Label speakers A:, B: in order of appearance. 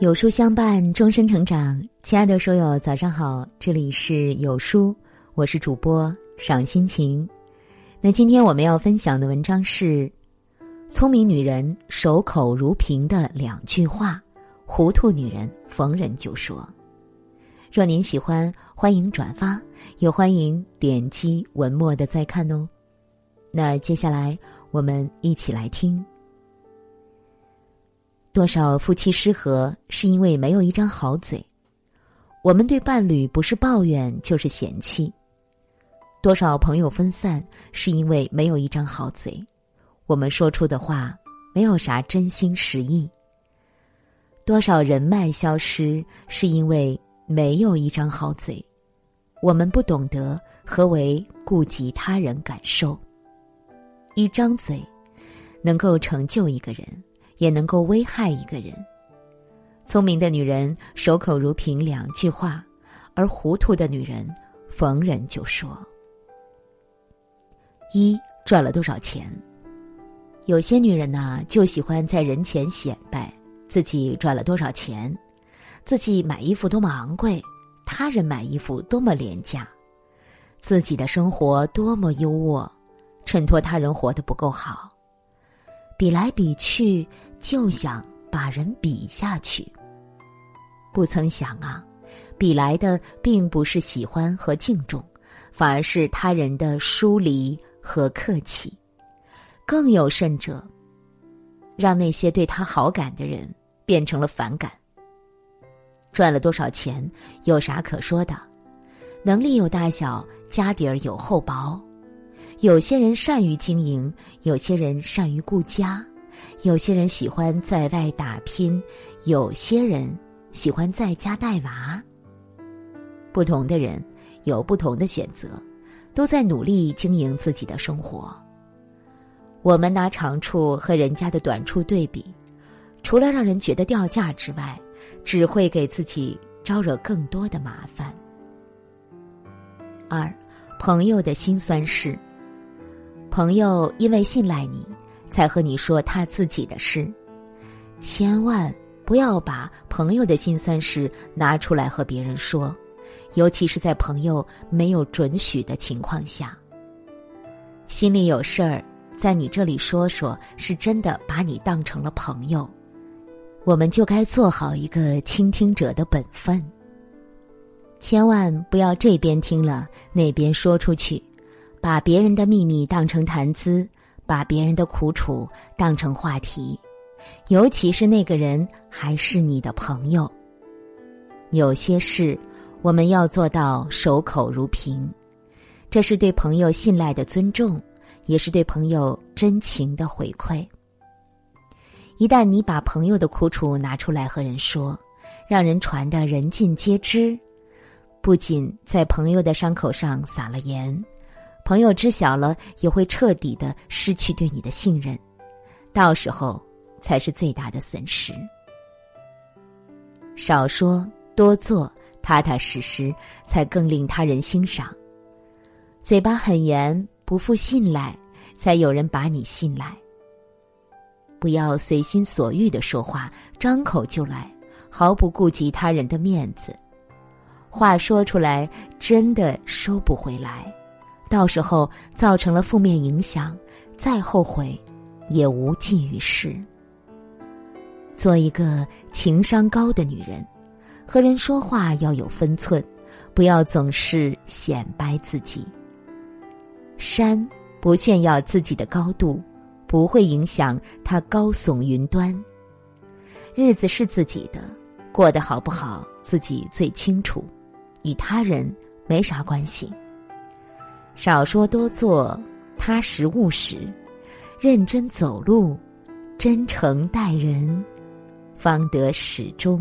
A: 有书相伴，终身成长。亲爱的书友，早上好，这里是有书，我是主播赏心情。那今天我们要分享的文章是：聪明女人守口如瓶的两句话，糊涂女人逢人就说。若您喜欢，欢迎转发，也欢迎点击文末的再看哦。那接下来我们一起来听。多少夫妻失和是因为没有一张好嘴？我们对伴侣不是抱怨就是嫌弃。多少朋友分散是因为没有一张好嘴？我们说出的话没有啥真心实意。多少人脉消失是因为没有一张好嘴？我们不懂得何为顾及他人感受。一张嘴，能够成就一个人。也能够危害一个人。聪明的女人守口如瓶两句话，而糊涂的女人逢人就说：“一赚了多少钱？”有些女人呢，就喜欢在人前显摆自己赚了多少钱，自己买衣服多么昂贵，他人买衣服多么廉价，自己的生活多么优渥，衬托他人活得不够好。比来比去。就想把人比下去，不曾想啊，比来的并不是喜欢和敬重，反而是他人的疏离和客气。更有甚者，让那些对他好感的人变成了反感。赚了多少钱有啥可说的？能力有大小，家底儿有厚薄。有些人善于经营，有些人善于顾家。有些人喜欢在外打拼，有些人喜欢在家带娃。不同的人有不同的选择，都在努力经营自己的生活。我们拿长处和人家的短处对比，除了让人觉得掉价之外，只会给自己招惹更多的麻烦。二，朋友的心酸事。朋友因为信赖你。才和你说他自己的事，千万不要把朋友的辛酸事拿出来和别人说，尤其是在朋友没有准许的情况下。心里有事儿，在你这里说说，是真的把你当成了朋友，我们就该做好一个倾听者的本分。千万不要这边听了那边说出去，把别人的秘密当成谈资。把别人的苦楚当成话题，尤其是那个人还是你的朋友。有些事我们要做到守口如瓶，这是对朋友信赖的尊重，也是对朋友真情的回馈。一旦你把朋友的苦楚拿出来和人说，让人传的人尽皆知，不仅在朋友的伤口上撒了盐。朋友知晓了，也会彻底的失去对你的信任，到时候才是最大的损失。少说多做，踏踏实实，才更令他人欣赏。嘴巴很严，不负信赖，才有人把你信赖。不要随心所欲的说话，张口就来，毫不顾及他人的面子，话说出来真的收不回来。到时候造成了负面影响，再后悔也无济于事。做一个情商高的女人，和人说话要有分寸，不要总是显摆自己。山不炫耀自己的高度，不会影响它高耸云端。日子是自己的，过得好不好自己最清楚，与他人没啥关系。少说多做，踏实务实，认真走路，真诚待人，方得始终。